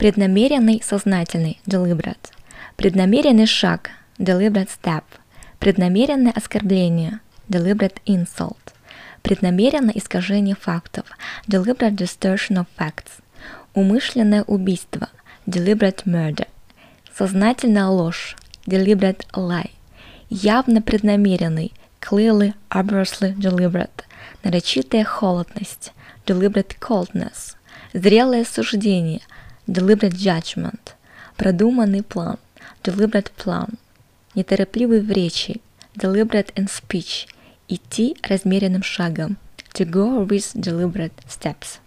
Преднамеренный сознательный deliberate. Преднамеренный шаг deliberate step. Преднамеренное оскорбление deliberate insult. Преднамеренное искажение фактов deliberate distortion of facts. Умышленное убийство deliberate murder. Сознательная ложь deliberate lie. Явно преднамеренный clearly obviously deliberate. Нарочитая холодность deliberate coldness. Зрелое суждение deliberate judgment. Продуманный план deliberate plan. Неторопливый в речи deliberate in speech. Идти размеренным шагом to go with deliberate steps.